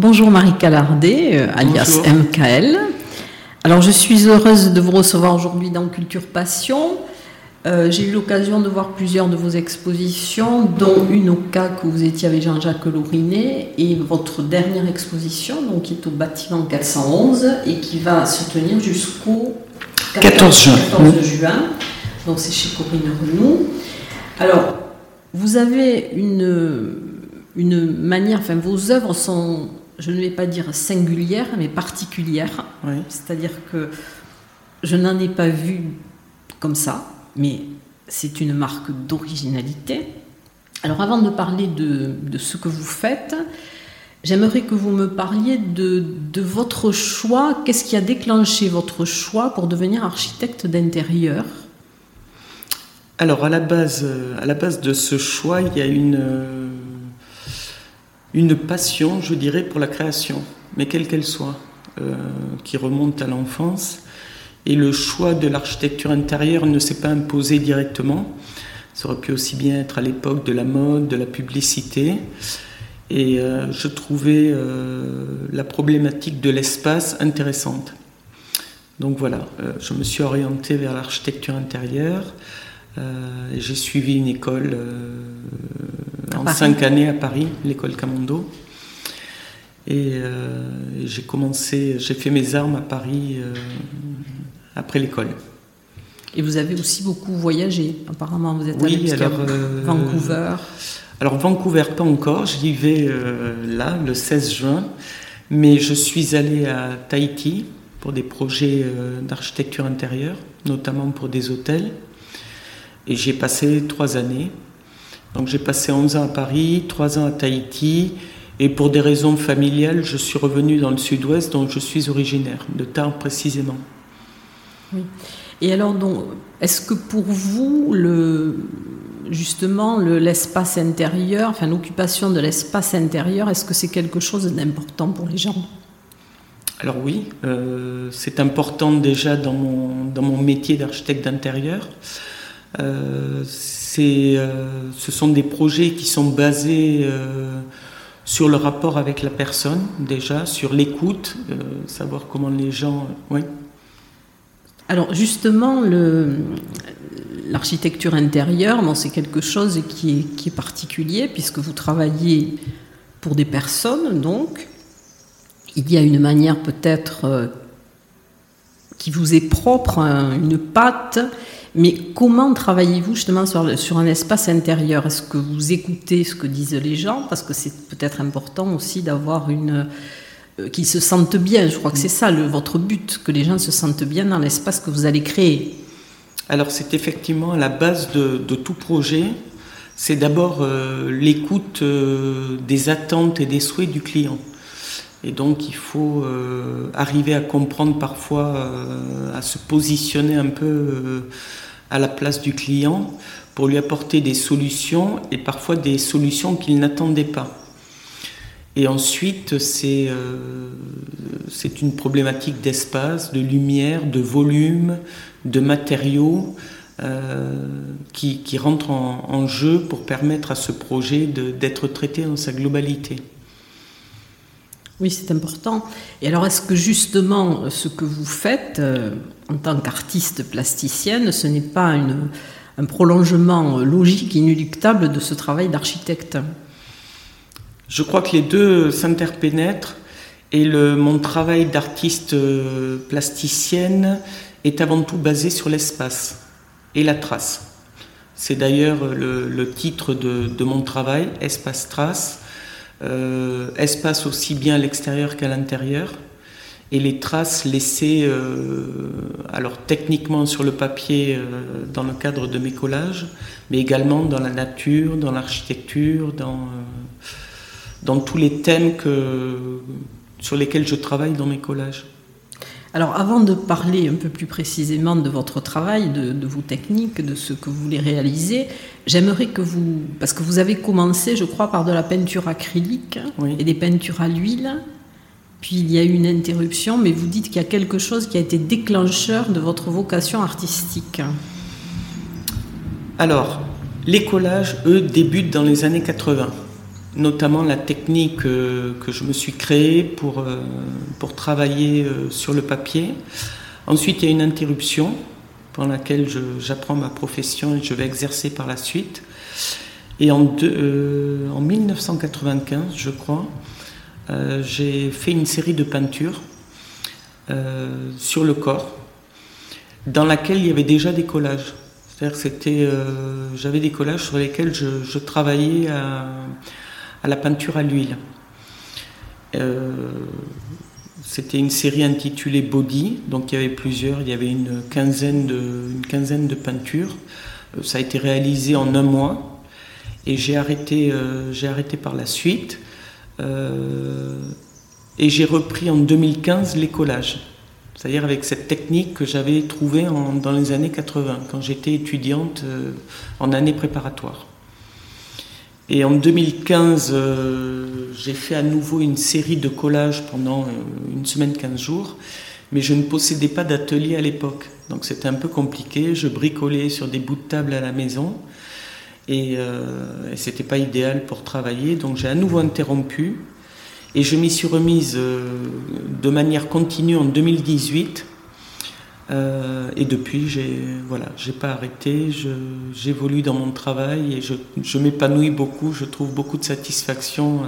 Bonjour Marie Calardet, euh, alias MKL. Alors je suis heureuse de vous recevoir aujourd'hui dans Culture Passion. Euh, j'ai eu l'occasion de voir plusieurs de vos expositions, dont une au cas que vous étiez avec Jean-Jacques Laurinet, et votre dernière exposition, donc, qui est au bâtiment 411 et qui va se tenir jusqu'au 14, juin. 14 juin. Donc c'est chez Corinne Renou. Alors, vous avez une, une manière, enfin vos œuvres sont je ne vais pas dire singulière, mais particulière. C'est-à-dire que je n'en ai pas vu comme ça, mais c'est une marque d'originalité. Alors avant de parler de, ce que vous faites, j'aimerais que vous me parliez de, de votre choix. Qu'est-ce qui a déclenché votre choix pour devenir architecte d'intérieur? Alors à la base, à la base de ce choix, il y a une, une passion, je dirais, pour la création, mais quelle qu'elle soit, euh, qui remonte à l'enfance. Et le choix de l'architecture intérieure ne s'est pas imposé directement. Ça aurait pu aussi bien être à l'époque de la mode, de la publicité. Et euh, je trouvais euh, la problématique de l'espace intéressante. Donc voilà, je me suis orienté vers l'architecture intérieure. j'ai suivi une école en cinq années à Paris, l'école Camondo. Et euh, j'ai commencé, j'ai fait mes armes à Paris euh, après l'école. Et vous avez aussi beaucoup voyagé, apparemment. Vous êtes oui, allé alors, euh, Vancouver. Alors Vancouver, pas encore. J'y vais là, le 16 juin. Mais je suis allé à Tahiti pour des projets d'architecture intérieure, notamment pour des hôtels. Et j'ai passé trois années. Donc j'ai passé 11 ans à Paris, 3 ans à Tahiti, et pour des raisons familiales, je suis revenu dans le sud-ouest, dont je suis originaire, de Tarbes précisément. Oui. Et alors, est-ce que pour vous, le, justement, l'espace intérieur, enfin l'occupation de l'espace intérieur, est-ce que c'est quelque chose d'important pour les gens? Alors oui, euh, c'est important déjà dans mon, dans mon métier d'architecte d'intérieur. Euh, euh, ce sont des projets qui sont basés euh, sur le rapport avec la personne, déjà, sur l'écoute, euh, savoir comment les gens. Oui. Alors, justement, l'architecture intérieure, bon, c'est quelque chose qui est, qui est, particulier, puisque vous travaillez pour des personnes, donc. Il y a une manière peut-être qui vous est propre, hein, une patte mais comment travaillez-vous justement sur, un espace intérieur? Est-ce que vous écoutez ce que disent les gens? Parce que c'est peut-être important aussi d'avoir une euh, qu'ils se sentent bien. Je crois que c'est ça votre but, que les gens se sentent bien dans l'espace que vous allez créer. Alors c'est effectivement la base de, tout projet. C'est d'abord euh, l'écoute euh, des attentes et des souhaits du client. Et donc il faut arriver à comprendre parfois, à se positionner un peu à la place du client pour lui apporter des solutions et parfois des solutions qu'il n'attendait pas. Et ensuite, c'est euh, une problématique d'espace, de lumière, de volume, de matériaux euh, qui, qui en, jeu pour permettre à ce projet d'être traité dans sa globalité. Oui, c'est important. Et alors, est-ce que justement, ce que vous faites euh, en tant qu'artiste plasticienne, ce n'est pas un prolongement logique, inéluctable de ce travail d'architecte? Je crois que les deux s'interpénètrent et le, mon travail d'artiste euh, plasticienne est avant tout basé sur l'espace et la trace. C'est d'ailleurs le, titre de, mon travail, Espace Trace. Euh, espace aussi bien à l'extérieur qu'à l'intérieur. Et les traces laissées, euh, alors techniquement sur le papier euh, dans le cadre de mes collages, mais également dans la nature, dans l'architecture, dans, dans tous les thèmes sur lesquels je travaille dans mes collages. Alors avant de parler un peu plus précisément de votre travail, de, vos techniques, de ce que vous voulez réaliser, j'aimerais que vous, parce que vous avez commencé, je crois, par de la peinture acrylique et des peintures à l'huile, puis il y a eu une interruption, mais vous dites qu'il y a quelque chose qui a été déclencheur de votre vocation artistique. Alors, les collages, eux, débutent dans les années 80 notamment la technique euh, que je me suis créée pour, euh, pour travailler euh, sur le papier. Ensuite, il y a une interruption pendant laquelle j'apprends ma profession et je vais exercer par la suite. Et en, en 1995, je crois, j'ai fait une série de peintures sur le corps dans laquelle il y avait déjà des collages. C'est-à-dire que c'était, j'avais des collages sur lesquels je, travaillais à la peinture à l'huile. Euh, c'était une série intitulée Body, donc il y avait plusieurs, il y avait une quinzaine de, peintures. Euh, ça a été réalisé en un mois et j'ai arrêté, euh, j'ai arrêté par la suite. et j'ai repris en 2015 les collages, c'est-à-dire avec cette technique que j'avais trouvée dans les années 80, quand j'étais étudiante en année préparatoire. Et en 2015, euh, j'ai fait à nouveau une série de collages pendant euh, une semaine, 15 jours, mais je ne possédais pas d'atelier à l'époque. Donc c'était un peu compliqué. Je bricolais sur des bouts de table à la maison et, euh, et c'était pas idéal pour travailler. Donc j'ai à nouveau interrompu et je m'y suis remise de manière continue en 2018 euh, et depuis, j'ai voilà, j'ai pas arrêté, j'évolue dans mon travail et je, je m'épanouis beaucoup. Je trouve beaucoup de satisfaction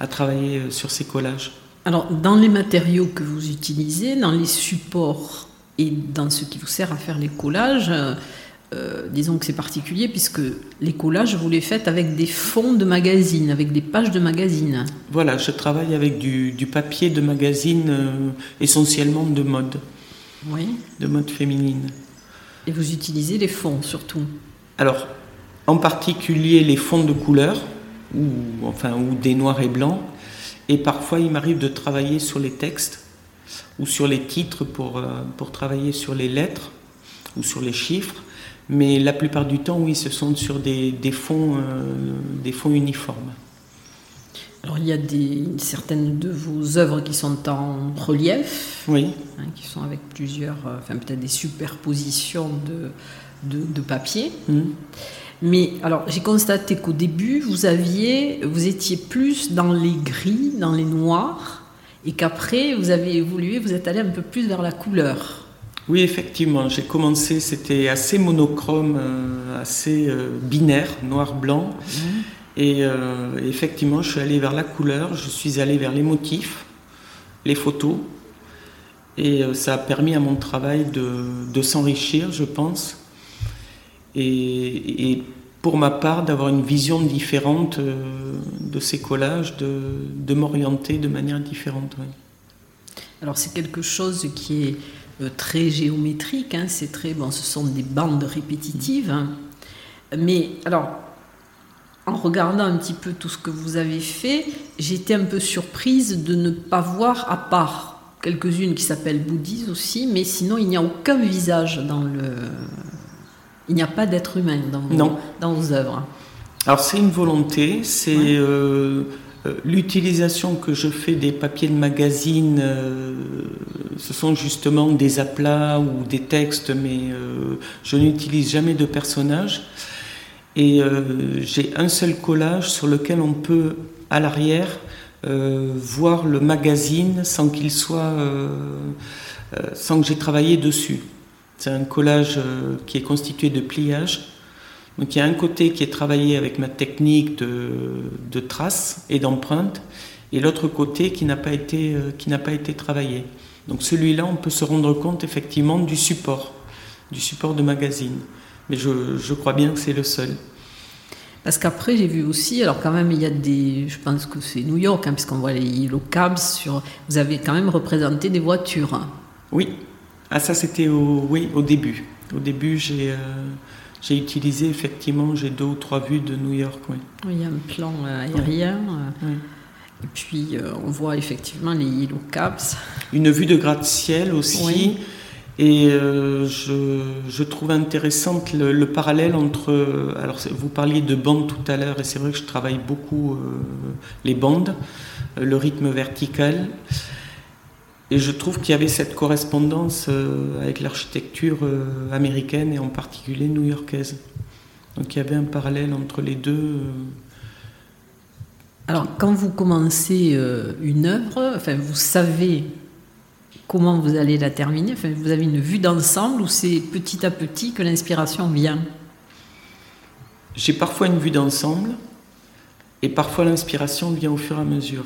à, travailler euh, sur ces collages. Alors, dans les matériaux que vous utilisez, dans les supports et dans ce qui vous sert à faire les collages, euh, disons que c'est particulier puisque les collages, vous les faites avec des fonds de magazine, avec des pages de magazine. Voilà, je travaille avec du, du papier de magazine essentiellement de mode oui. de mode féminine. Et vous utilisez les fonds surtout Alors, en particulier les fonds de couleur, ou, enfin, ou des noirs et blancs. Et parfois, il m'arrive de travailler sur les textes ou sur les titres pour, euh, pour travailler sur les lettres ou sur les chiffres. Mais la plupart du temps, oui, ce sont sur des, des fonds, euh, des fonds uniformes. Alors il y a des, certaines de vos œuvres qui sont en relief, oui. Hein, qui sont avec plusieurs, euh, enfin peut-être des superpositions de, de, papier. Mm. Mais alors j'ai constaté qu'au début vous aviez, vous étiez plus dans les gris, dans les noirs, et qu'après vous avez évolué, vous êtes allé un peu plus vers la couleur. Oui, effectivement, j'ai commencé, c'était assez monochrome, euh, assez euh, binaire, noir-blanc. Mm. Et euh, effectivement, je suis allé vers la couleur, je suis allé vers les motifs, les photos. Et euh, ça a permis à mon travail de, s'enrichir, je pense. Et, pour ma part, d'avoir une vision différente euh, de ces collages, de, m'orienter de manière différente. Alors c'est quelque chose qui est très géométrique, hein, c'est très bon, ce sont des bandes répétitives. Hein. Mais alors en regardant un petit peu tout ce que vous avez fait, j'étais un peu surprise de ne pas voir, à part quelques-unes qui s'appellent bouddhistes aussi, mais sinon il n'y a aucun visage dans le. Il n'y a pas d'être humain dans vos, dans vos œuvres. Alors c'est une volonté, c'est euh, euh, l'utilisation que je fais des papiers de magazine. Euh, ce sont justement des aplats ou des textes, mais je n'utilise jamais de personnages. Et euh, j'ai un seul collage sur lequel on peut, à l'arrière, euh, voir le magazine sans qu'il soit, euh, sans que j'ai travaillé dessus. C'est un collage qui est constitué de pliages. Donc il y a un côté qui est travaillé avec ma technique de, de trace et d'empreinte, et l'autre côté qui n'a pas été qui n'a pas été travaillé. Donc celui-là, on peut se rendre compte effectivement du support, du support de magazine. Mais je, je crois bien que c'est le seul. Parce qu'après, j'ai vu aussi, alors quand même, il y a des. Je pense que c'est New York, hein, puisqu'on voit les Yellow Cabs sur. Vous avez quand même représenté des voitures. Oui. Ah, ça, c'était au, oui, au début. Au début, j'ai. Euh, j'ai utilisé effectivement, j'ai deux ou trois vues de New York. Oui. il y a un plan euh, aérien. Euh, et puis on voit effectivement les Yellow Cabs. Une vue de gratte-ciel aussi. Et euh, je, trouve intéressante le, parallèle entre. Alors, vous parliez de bandes tout à l'heure, et c'est vrai que je travaille beaucoup euh, les bandes, euh, le rythme vertical. Et je trouve qu'il y avait cette correspondance avec l'architecture américaine et en particulier new-yorkaise. Donc il y avait un parallèle entre les deux. Alors, quand vous commencez une œuvre, enfin, vous savez comment vous allez la terminer Vous avez une vue d'ensemble ou c'est petit à petit que l'inspiration vient J'ai parfois une vue d'ensemble et parfois l'inspiration vient au fur et à mesure.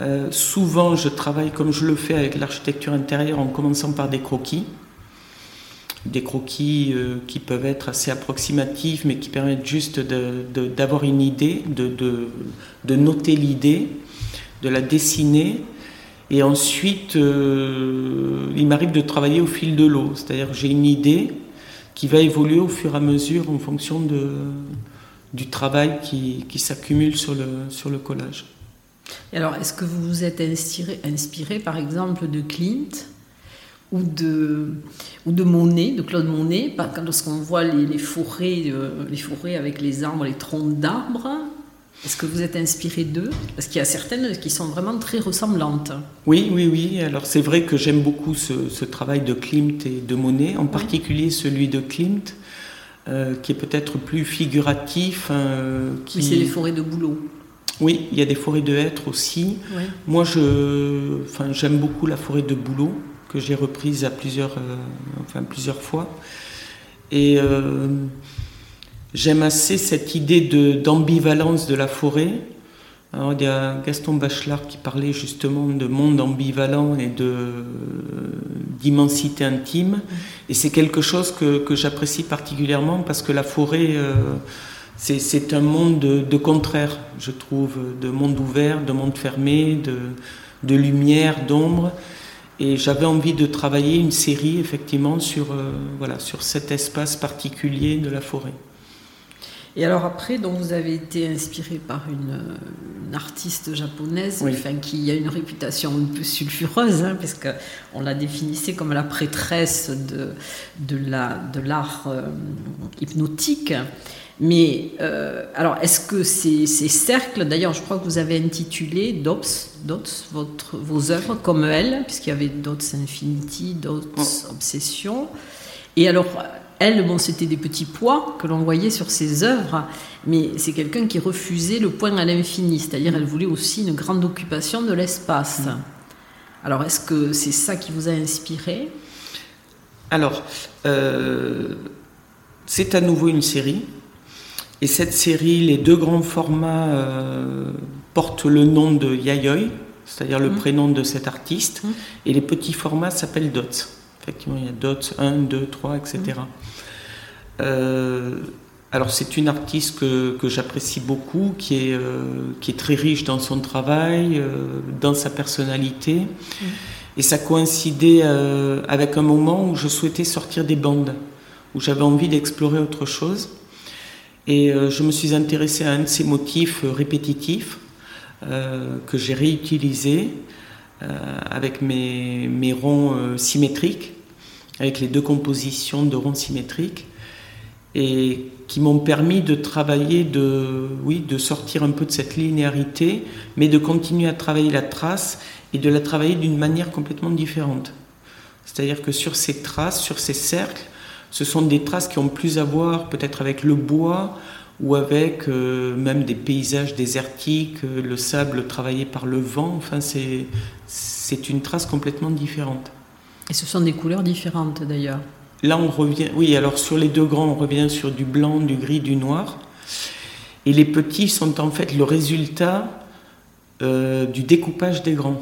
Euh, souvent, je travaille comme je le fais avec l'architecture intérieure en commençant par des croquis. Des croquis euh, qui peuvent être assez approximatifs, mais qui permettent juste d'avoir une idée, de noter l'idée, de la dessiner et ensuite, euh, il m'arrive de travailler au fil de l'eau, c'est-à-dire j'ai une idée qui va évoluer au fur et à mesure en fonction de, du travail qui, qui s'accumule sur le, sur le collage. Et alors, est-ce que vous vous êtes inspiré, inspiré par exemple de Clint ou de, ou de Monet, de Claude Monet, lorsqu'on voit les, les forêts, euh, les forêts avec les arbres, les troncs d'arbres, est-ce que vous êtes inspiré d'eux? Parce qu'il y a certaines qui sont vraiment très ressemblantes. Oui, oui, oui. Alors c'est vrai que j'aime beaucoup ce, travail de Klimt et de Monet, en particulier celui de Klimt, euh, qui est peut-être plus figuratif. Euh, qui... Oui, c'est les forêts de bouleau. Oui, il y a des forêts de hêtres aussi. Moi, je, enfin, j'aime beaucoup la forêt de bouleau, que j'ai reprise à plusieurs, euh, enfin, plusieurs fois. Et J'aime assez cette idée d'ambivalence de, la forêt. Il y a Gaston Bachelard qui parlait justement de monde ambivalent et d'immensité intime. Et c'est quelque chose que, que j'apprécie particulièrement parce que la forêt, euh, c'est un monde de, de, contraire, je trouve, de monde ouvert, de monde fermé, de, de lumière, d'ombre. Et j'avais envie de travailler une série effectivement sur, euh, voilà, sur cet espace particulier de la forêt. Et alors après, donc vous avez été inspiré par une, artiste japonaise enfin, qui a une réputation un peu sulfureuse, hein, parce qu'on la définissait comme la prêtresse de, de l'art de euh, hypnotique. Mais euh, alors, est-ce que ces, ces cercles, d'ailleurs, je crois que vous avez intitulé Dots, Dots votre, vos œuvres comme elle, puisqu'il y avait Dots Infinity, Dots. Obsession. Et alors, elle, bon, c'était des petits poids que l'on voyait sur ses œuvres, mais c'est quelqu'un qui refusait le point à l'infini, c'est-à-dire elle voulait aussi une grande occupation de l'espace. Mm. Alors, est-ce que c'est ça qui vous a inspiré? Alors, euh, c'est à nouveau une série, et cette série, les deux grands formats euh, portent le nom de Yayoi, c'est-à-dire le mm. prénom de cet artiste, mm. et les petits formats s'appellent Dots. Effectivement, il y a Dots 1, 2, 3, etc. Euh, alors c'est une artiste que, que j'apprécie beaucoup, qui est, euh, qui est très riche dans son travail, euh, dans sa personnalité. Mm. Et ça coïncidait avec un moment où je souhaitais sortir des bandes, où j'avais envie d'explorer autre chose. Et je me suis intéressé à un de ces motifs répétitifs que j'ai réutilisé avec mes, mes ronds symétriques, avec les deux compositions de ronds symétriques et qui m'ont permis de travailler, de, oui, de sortir un peu de cette linéarité, mais de continuer à travailler la trace et de la travailler d'une manière complètement différente. C'est-à-dire que sur ces traces, sur ces cercles, ce sont des traces qui ont plus à voir peut-être avec le bois ou avec euh, même des paysages désertiques, euh, le sable travaillé par le vent. Enfin, c'est une trace complètement différente. Et ce sont des couleurs différentes d'ailleurs. là, on revient. Oui, alors sur les deux grands, on revient sur du blanc, du gris, du noir. Et les petits sont en fait le résultat euh, du découpage des grands.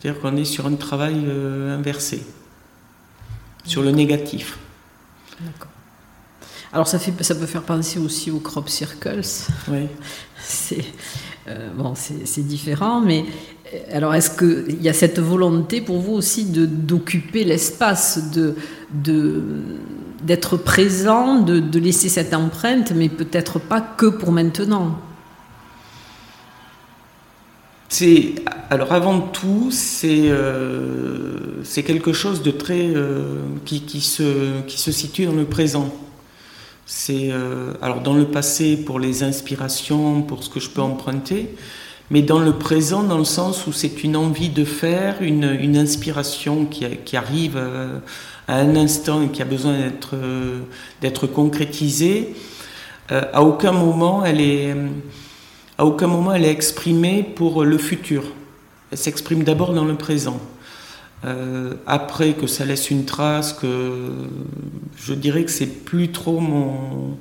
C'est-à-dire qu'on est sur un travail euh, inversé, sur le négatif. D'accord. Alors ça, fait, ça peut faire penser aussi aux crop circles. Oui. C'est euh, bon, c'est différent, mais alors est-ce qu'il y a cette volonté pour vous aussi de d'occuper l'espace, de d'être présent, de, de, laisser cette empreinte, mais peut-être pas que pour maintenant? C'est alors avant tout, c'est euh, c'est quelque chose de très euh, qui, qui, se qui se situe dans le présent. C'est euh, alors dans le passé pour les inspirations, pour ce que je peux emprunter, mais dans le présent dans le sens où c'est une envie de faire, une, une inspiration qui, qui arrive à un instant et qui a besoin d'être d'être concrétisée. à aucun moment elle est à aucun moment elle est exprimée pour le futur. Elle s'exprime d'abord dans le présent. Euh, après que ça laisse une trace, que je dirais que c'est plus trop mon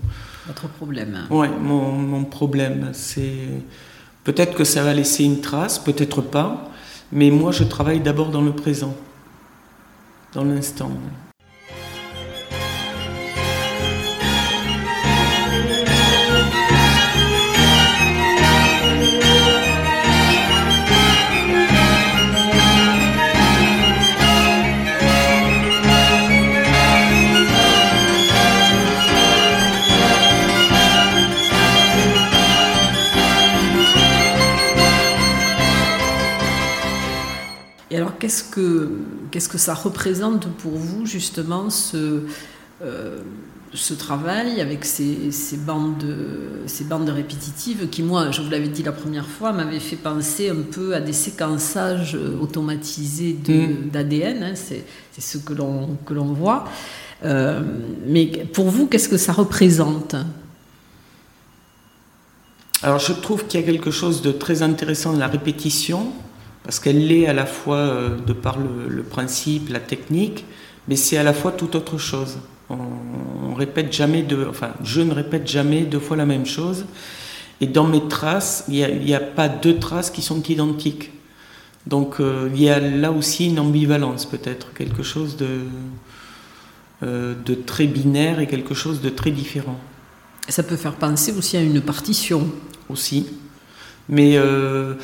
votre problème. Ouais, mon, mon problème. C'est peut-être que ça va laisser une trace, peut-être pas, mais moi je travaille d'abord dans le présent, dans l'instant. Qu'est-ce que, qu'est-ce que ça représente pour vous, justement, ce, euh, ce travail avec ces, ces, bandes, ces bandes répétitives qui, moi, je vous l'avais dit la première fois, m'avaient fait penser un peu à des séquençages automatisés mm. d'ADN, hein, c'est, ce que l'on, que l'on voit. Euh, mais pour vous, qu'est-ce que ça représente? Alors je trouve qu'il y a quelque chose de très intéressant dans la répétition, parce qu'elle l'est à la fois euh, de par le, principe, la technique, mais c'est à la fois tout autre chose. On, répète jamais deux, enfin, je ne répète jamais deux fois la même chose. Et dans mes traces, il n'y a, pas deux traces qui sont identiques. Donc euh, il y a là aussi une ambivalence peut-être, quelque chose de, euh, de très binaire et quelque chose de très différent. Ça peut faire penser aussi à une partition. Aussi. Mais euh,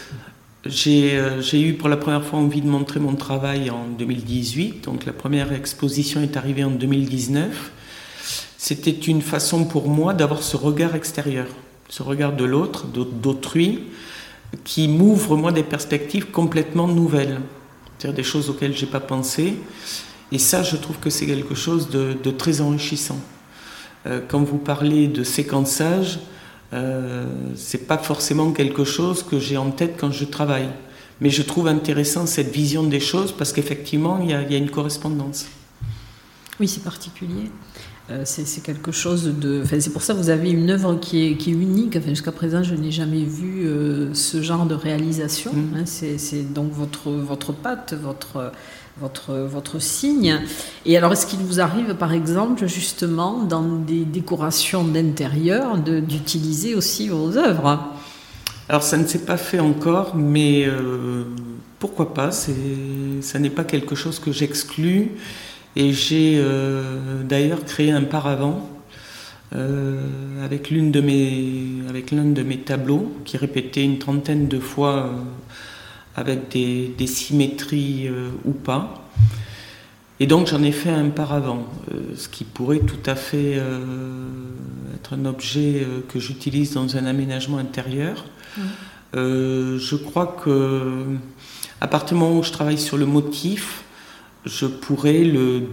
j'ai eu pour la première fois envie de montrer mon travail en 2018, donc la première exposition est arrivée en 2019. C'était une façon pour moi d'avoir ce regard extérieur, ce regard de l'autre, d'autrui, qui m'ouvre moi des perspectives complètement nouvelles, c'est-à-dire des choses auxquelles j'ai pas pensé. Et ça, je trouve que c'est quelque chose de, très enrichissant. Euh, quand vous parlez de séquençage, euh, c'est pas forcément quelque chose que j'ai en tête quand je travaille. Mais je trouve intéressant cette vision des choses parce qu'effectivement, il y, a une correspondance. Oui, c'est particulier. Euh, c'est quelque chose de. Enfin, c'est pour ça que vous avez une œuvre qui est, qui est unique. Enfin, Jusqu'à présent, je n'ai jamais vu euh, ce genre de réalisation. Mm. Hein, c'est donc votre, votre patte, votre, votre, votre signe. Et alors, est-ce qu'il vous arrive, par exemple, justement, dans des décorations d'intérieur, d'utiliser aussi vos œuvres? Alors, ça ne s'est pas fait encore, mais euh, pourquoi pas? Ça n'est pas quelque chose que j'exclus. Et j'ai euh, d'ailleurs créé un paravent euh, avec l'une de avec l'un de mes tableaux qui répétait une trentaine de fois avec des, symétries euh, ou pas. Et donc j'en ai fait un paravent, euh, ce qui pourrait tout à fait euh, être un objet que j'utilise dans un aménagement intérieur. je crois que à partir du moment où je travaille sur le motif, je pourrais le,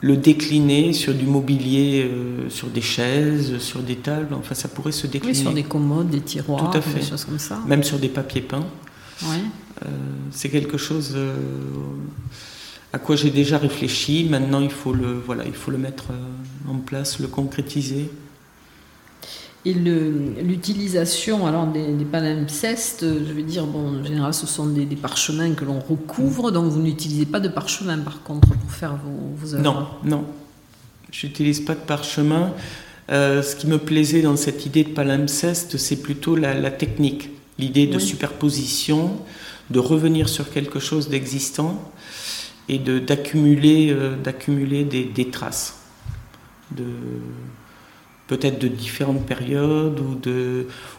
le décliner sur du mobilier, sur des chaises, sur des tables, enfin ça pourrait se décliner. Oui, sur des commodes, des tiroirs, des choses comme ça. Même sur des papiers peints. Euh, c'est quelque chose euh, à quoi j'ai déjà réfléchi. Maintenant, il faut le, voilà, il faut le mettre euh, en place, le concrétiser. Et l'utilisation alors des, des, palimpsestes, je veux dire, bon, en général, ce sont des, parchemins que l'on recouvre, donc vous n'utilisez pas de parchemin par contre pour faire vos, vos œuvres. Non, non, J'utilise pas de parchemin. Euh, ce qui me plaisait dans cette idée de palimpseste, c'est plutôt la, technique, l'idée de superposition, de revenir sur quelque chose d'existant et d'accumuler euh, d'accumuler des, des, traces, peut-être de différentes périodes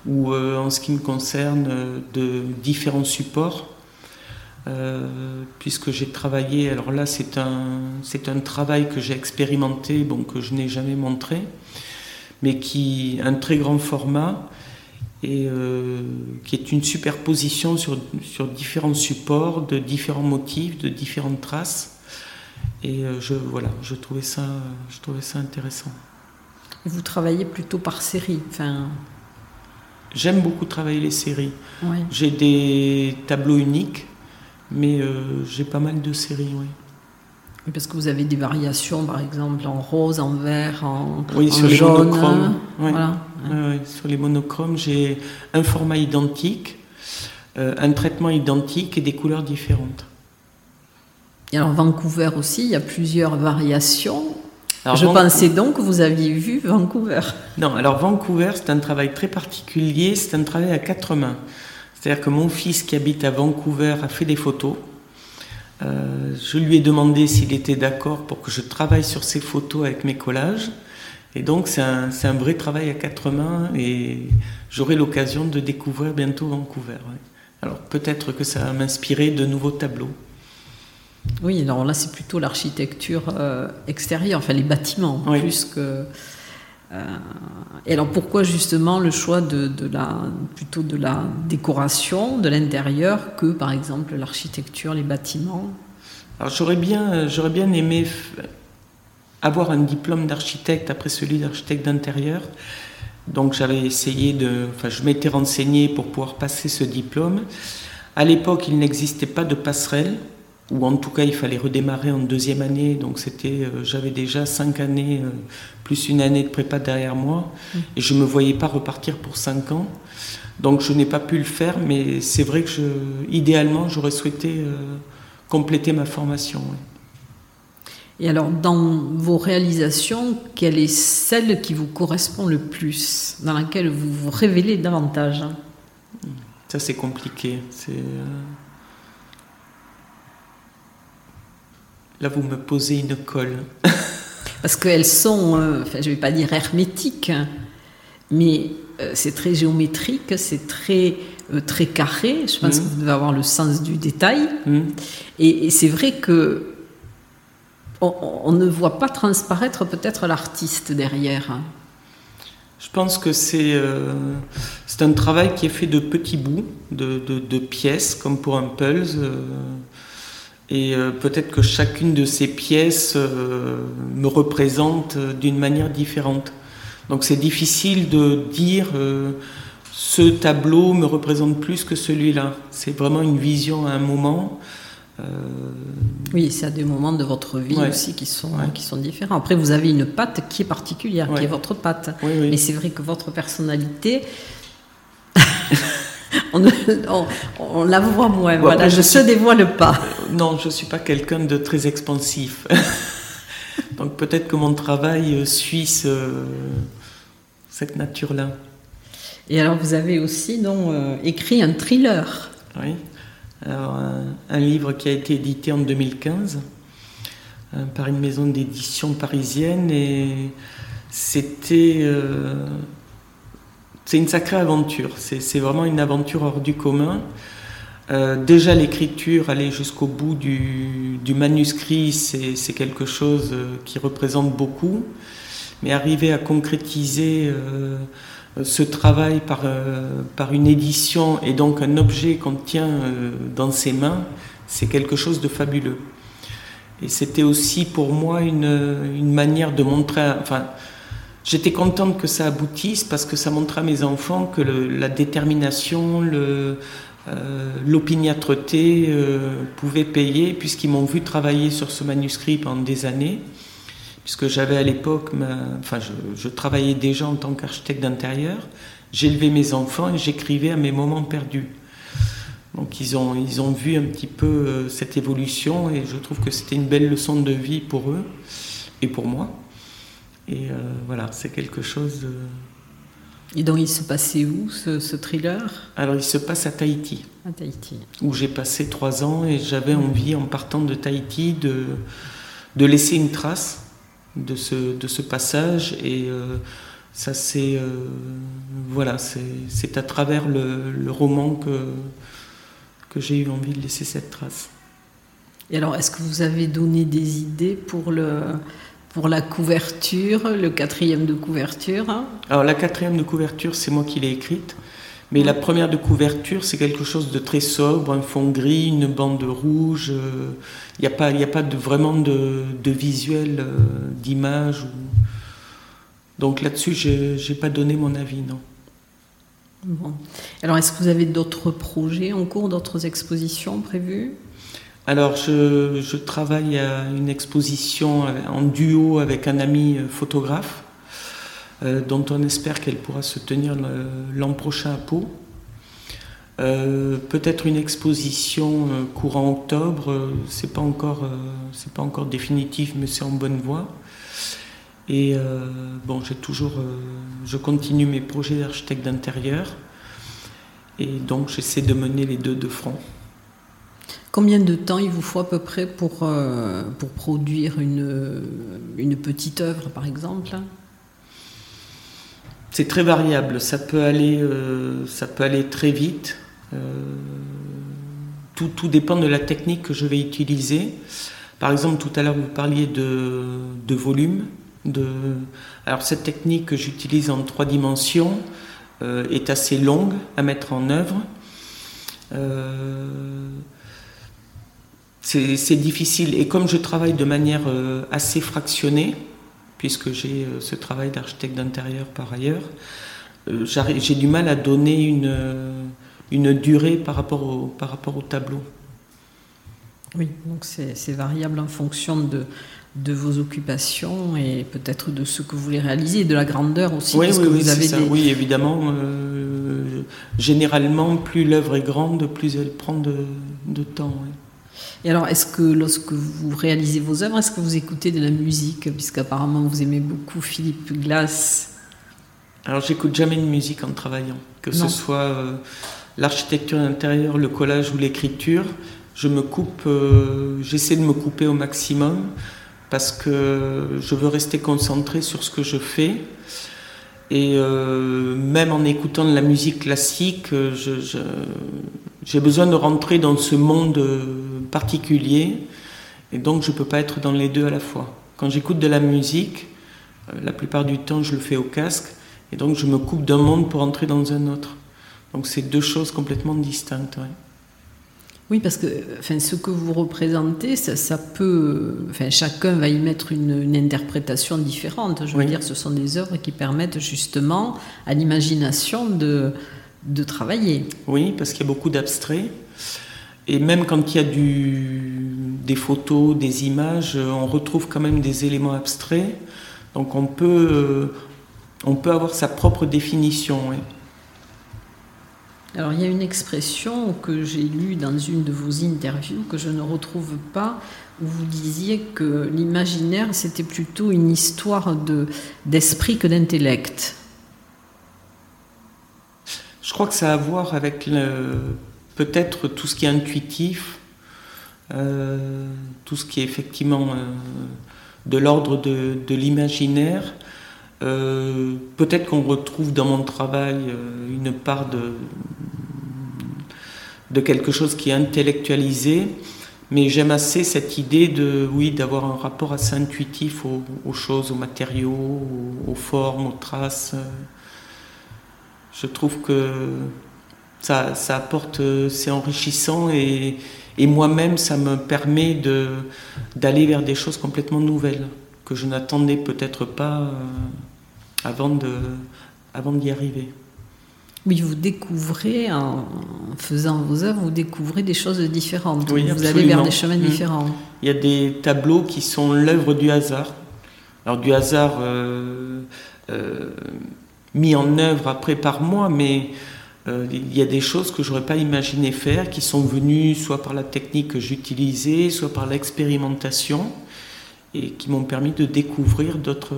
ou euh, en ce qui me concerne de différents supports. puisque j'ai travaillé, alors là c'est un, c'est un travail que j'ai expérimenté, bon, que je n'ai jamais montré, mais qui un très grand format et euh, qui est une superposition sur, sur différents supports, de différents motifs, de différentes traces. Et euh, je, voilà, je trouvais ça, je trouvais ça intéressant. Vous travaillez plutôt par série enfin... J'aime beaucoup travailler les séries. J'ai des tableaux uniques, mais euh, j'ai pas mal de séries, oui. Parce que vous avez des variations, par exemple, en rose, en vert, en, oui, sur les Monochromes. sur les monochromes, j'ai un format identique, euh, un traitement identique et des couleurs différentes. Et alors Vancouver aussi, il y a plusieurs variations. Je pensais donc que vous aviez vu Vancouver. Non, alors Vancouver, c'est un travail très particulier, c'est un travail à quatre mains. C'est-à-dire que mon fils qui habite à Vancouver a fait des photos. Euh, je lui ai demandé s'il était d'accord pour que je travaille sur ces photos avec mes collages. Et donc c'est un, un, vrai travail à quatre mains et j'aurai l'occasion de découvrir bientôt Vancouver. Alors peut-être que ça va m'inspirer de nouveaux tableaux. Oui, alors là c'est plutôt l'architecture euh, extérieure, enfin les bâtiments, plus que... Euh, et alors pourquoi justement le choix de, la, plutôt de la décoration de l'intérieur que par exemple l'architecture, les bâtiments? Alors j'aurais bien, j'aurais bien aimé avoir un diplôme d'architecte après celui d'architecte d'intérieur. Donc j'avais essayé de, enfin je m'étais renseigné pour pouvoir passer ce diplôme. À l'époque, il n'existait pas de passerelle ou en tout cas il fallait redémarrer en deuxième année, donc c'était, euh, j'avais déjà cinq années euh, plus une année de prépa derrière moi, mmh. et je me voyais pas repartir pour cinq ans, donc je n'ai pas pu le faire, mais c'est vrai que je, idéalement j'aurais souhaité euh, compléter ma formation. Et alors dans vos réalisations, quelle est celle qui vous correspond le plus, dans laquelle vous vous révélez davantage? Ça c'est compliqué, c'est Là, vous me posez une colle. Parce qu'elles sont, euh, enfin, je ne vais pas dire hermétiques, hein, mais euh, c'est très géométrique, c'est très, euh, très carré. Je pense mmh. que vous devez avoir le sens du détail. Mmh. Et, c'est vrai que on, ne voit pas transparaître peut-être l'artiste derrière. Hein. Je pense que c'est c'est un travail qui est fait de petits bouts, de, de, pièces, comme pour un puzzle. Et euh, peut-être que chacune de ces pièces euh, me représente euh, d'une manière différente. Donc c'est difficile de dire ce tableau me représente plus que celui-là. C'est vraiment une vision à un moment. Oui, c'est à des moments de votre vie aussi qui sont, qui sont différents. Après, vous avez une patte qui est particulière, qui est votre patte. Mais c'est vrai que votre personnalité, on, la voit moins. voilà, je ne se dévoile pas. Non, je ne suis pas quelqu'un de très expansif. Donc peut-être que mon travail euh, suit cette nature-là. Et alors vous avez aussi donc, euh, écrit un thriller. Oui, alors, un, livre qui a été édité en 2015 euh, par une maison d'édition parisienne et c'était c'est une sacrée aventure. C'est vraiment une aventure hors du commun. Euh, déjà l'écriture, aller jusqu'au bout du, manuscrit, c'est quelque chose euh, qui représente beaucoup. Mais arriver à concrétiser euh, ce travail par, par une édition et donc un objet qu'on tient dans ses mains, c'est quelque chose de fabuleux. Et c'était aussi pour moi une, une manière de montrer, enfin, J'étais contente que ça aboutisse parce que ça montre à mes enfants que la détermination, euh, l'opiniâtreté euh, pouvaient payer puisqu'ils m'ont vu travailler sur ce manuscrit pendant des années. Puisque j'avais à l'époque, enfin, je, travaillais déjà en tant qu'architecte d'intérieur. J'élevais mes enfants et j'écrivais à mes moments perdus. Donc ils ont, ils ont vu un petit peu euh, cette évolution et je trouve que c'était une belle leçon de vie pour eux et pour moi. Et voilà, c'est quelque chose. Et donc il se passait où ce, thriller? Alors il se passe à Tahiti. À Tahiti. Où j'ai passé trois ans et j'avais envie, en partant de Tahiti, de, de laisser une trace de ce, de ce passage. Et ça c'est. voilà, c'est à travers le, le roman que, que j'ai eu envie de laisser cette trace. Et alors, est-ce que vous avez donné des idées pour, le, pour la couverture, le quatrième de couverture Alors, la quatrième de couverture, c'est moi qui l'ai écrite. Mais la première de couverture, c'est quelque chose de très sobre, un fond gris, une bande rouge. Il euh, n'y a pas, y a pas de, vraiment de, de visuel, euh, d'image. Ou... Donc là-dessus, je n'ai pas donné mon avis, non. Bon. Alors, est-ce que vous avez d'autres projets en cours, d'autres expositions prévues? Alors, je, travaille à une exposition en duo avec un ami photographe, euh, dont on espère qu'elle pourra se tenir l'an prochain à Pau. Euh, peut-être une exposition euh, courant octobre, c'est pas encore, c'est pas encore définitif, mais c'est en bonne voie. Et bon, j'ai toujours, je continue mes projets d'architecte d'intérieur, et donc j'essaie de mener les deux de front. Combien de temps il vous faut à peu près pour, euh, produire une, petite œuvre, par exemple? C'est très variable. Ça peut aller, euh, très vite. Euh, tout, dépend de la technique que je vais utiliser. Par exemple, tout à l'heure, vous parliez de, volume. Alors, cette technique que j'utilise en trois dimensions est assez longue à mettre en œuvre c'est difficile. Et comme je travaille de manière euh, assez fractionnée, puisque j'ai euh, ce travail d'architecte d'intérieur par ailleurs, euh, j'ai du mal à donner une, une durée par rapport, au, par rapport au tableau. Oui, donc c'est variable en fonction de, de vos occupations et peut-être de ce que vous voulez réaliser, de la grandeur aussi. Oui, oui, vous avez oui évidemment. généralement, plus l'œuvre est grande, plus elle prend de, de temps. Et alors, est-ce que lorsque vous réalisez vos œuvres, est-ce que vous écoutez de la musique Puisqu'apparemment, vous aimez beaucoup Philippe Glass? Alors, j'écoute jamais de musique en travaillant. Que ce soit euh, l'architecture intérieure, le collage ou l'écriture, je me coupe, euh, j'essaie de me couper au maximum parce que je veux rester concentré sur ce que je fais. Et euh, même en écoutant de la musique classique, j'ai besoin de rentrer dans ce monde particulier, et donc je ne peux pas être dans les deux à la fois. Quand j'écoute de la musique, euh, la plupart du temps je le fais au casque, et donc je me coupe d'un monde pour entrer dans un autre. Donc c'est deux choses complètement distinctes. Oui, parce que enfin, ce que vous représentez, ça, peut. Enfin, chacun va y mettre une, interprétation différente. Je veux dire, ce sont des œuvres qui permettent justement à l'imagination de, de travailler. Oui, parce qu'il y a beaucoup d'abstraits. Et même quand il y a du, des photos, des images, euh, on retrouve quand même des éléments abstraits. Donc on peut, euh, on peut avoir sa propre définition. Alors il y a une expression que j'ai lue dans une de vos interviews que je ne retrouve pas, où vous disiez que l'imaginaire c'était plutôt une histoire de, d'esprit que d'intellect. Je crois que ça a à voir avec peut-être tout ce qui est intuitif, euh, tout ce qui est effectivement euh, de l'ordre de, l'imaginaire. Euh, peut-être qu'on retrouve dans mon travail une part de, quelque chose qui est intellectualisé, mais j'aime assez cette idée de, oui, d'avoir un rapport assez intuitif aux, choses, aux matériaux, aux, aux, formes, aux traces. Je trouve que ça, apporte, euh, c'est enrichissant et, moi-même, ça me permet de, d'aller vers des choses complètement nouvelles que je n'attendais peut-être pas euh, avant, de, avant d'y arriver. Oui, vous découvrez, en faisant vos œuvres, vous découvrez des choses différentes. vous allez vers des chemins mmh. différents. Il y a des tableaux qui sont l'œuvre du hasard. Alors du hasard euh, mis en œuvre après par moi, mais euh, il y a des choses que j'aurais pas imaginé faire, qui sont venues soit par la technique que j'utilisais, soit par l'expérimentation. et qui m'ont permis de découvrir d'autres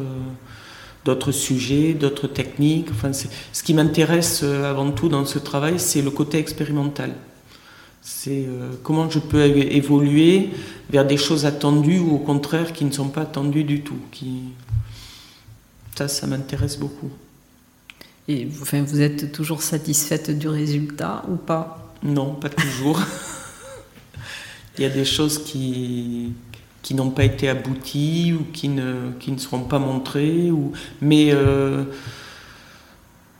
d'autres sujets, d'autres techniques. Enfin, ce qui m'intéresse euh, avant tout dans ce travail, c'est le côté expérimental. C'est euh, comment je peux évoluer vers des choses attendues ou au contraire qui ne sont pas attendues du tout. Qui... Ça, ça m'intéresse beaucoup. Et vous êtes toujours satisfaite du résultat ou pas? Non, pas toujours. Il y a des choses qui, qui n'ont pas été aboutis ou qui ne, qui ne seront pas montrés. Ou, mais euh,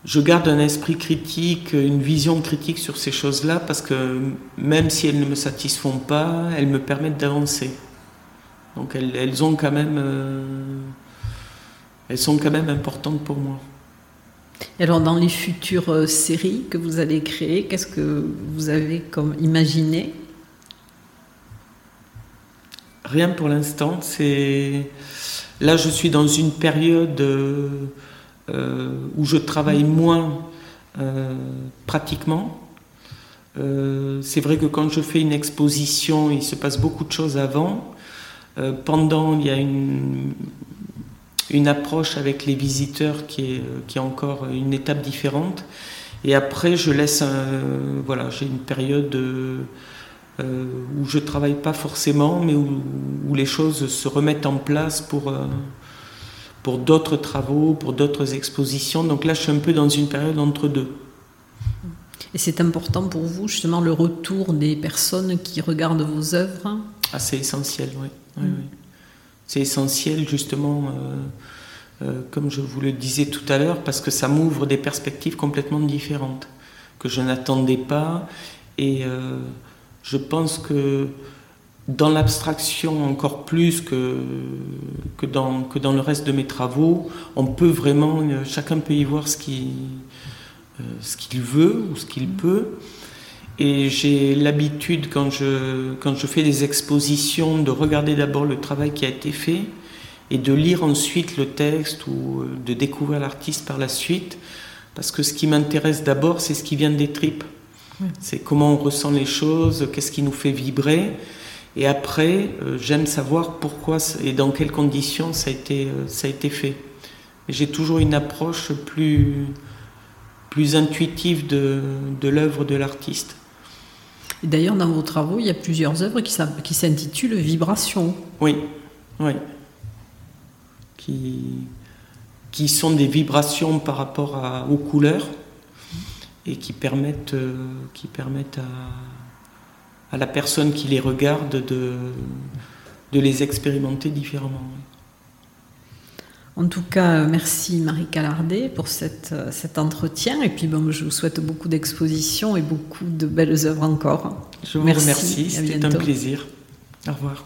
je garde un esprit critique, une vision critique sur ces choses-là parce que même si elles ne me satisfont pas, elles me permettent d'avancer. Donc elles, ont quand même, euh, elles sont quand même importantes pour moi. Et alors dans les futures euh, séries que vous allez créer, qu'est-ce que vous avez comme imaginé? Rien pour l'instant. C'est là, je suis dans une période euh, où je travaille moins euh, pratiquement. Euh, c'est vrai que quand je fais une exposition, il se passe beaucoup de choses avant. pendant, il y a une, une approche avec les visiteurs qui est, qui est encore une étape différente. Et après, je laisse, voilà, j'ai une période de euh, où je travaille pas forcément, mais où, les choses se remettent en place pour, euh, pour d'autres travaux, pour d'autres expositions. Donc là, je suis un peu dans une période entre deux. Et c'est important pour vous, justement, le retour des personnes qui regardent vos œuvres? Ah, C'est essentiel, oui. oui, C'est essentiel, justement, euh, comme je vous le disais tout à l'heure, parce que ça m'ouvre des perspectives complètement différentes, que je n'attendais pas. Et je pense que dans l'abstraction encore plus que, que, dans, que dans le reste de mes travaux, on peut vraiment, chacun peut y voir ce qu'il euh, ce qu'il veut ou ce qu'il peut. Et j'ai l'habitude, quand je, quand je fais des expositions, de regarder d'abord le travail qui a été fait et de lire ensuite le texte ou euh, de découvrir l'artiste par la suite. Parce que ce qui m'intéresse d'abord, c'est ce qui vient des tripes. C'est comment on ressent les choses, qu'est-ce qui nous fait vibrer. Et après, euh, j'aime savoir pourquoi et dans quelles conditions ça a été, euh, ça a été fait. J'ai toujours une approche plus, plus intuitive de, de l'œuvre de l'artiste. D'ailleurs, dans vos travaux, il y a plusieurs œuvres qui s'intitulent Vibrations. Oui, oui. Qui, sont des vibrations par rapport aux couleurs et qui permettent, euh, à, la personne qui les regarde de, de les expérimenter différemment. En tout cas, merci Marie Calardet pour cette, cet entretien. Et puis, bon, je vous souhaite beaucoup d'expositions et beaucoup de belles œuvres encore. Je vous remercie, c'était un plaisir. Au revoir.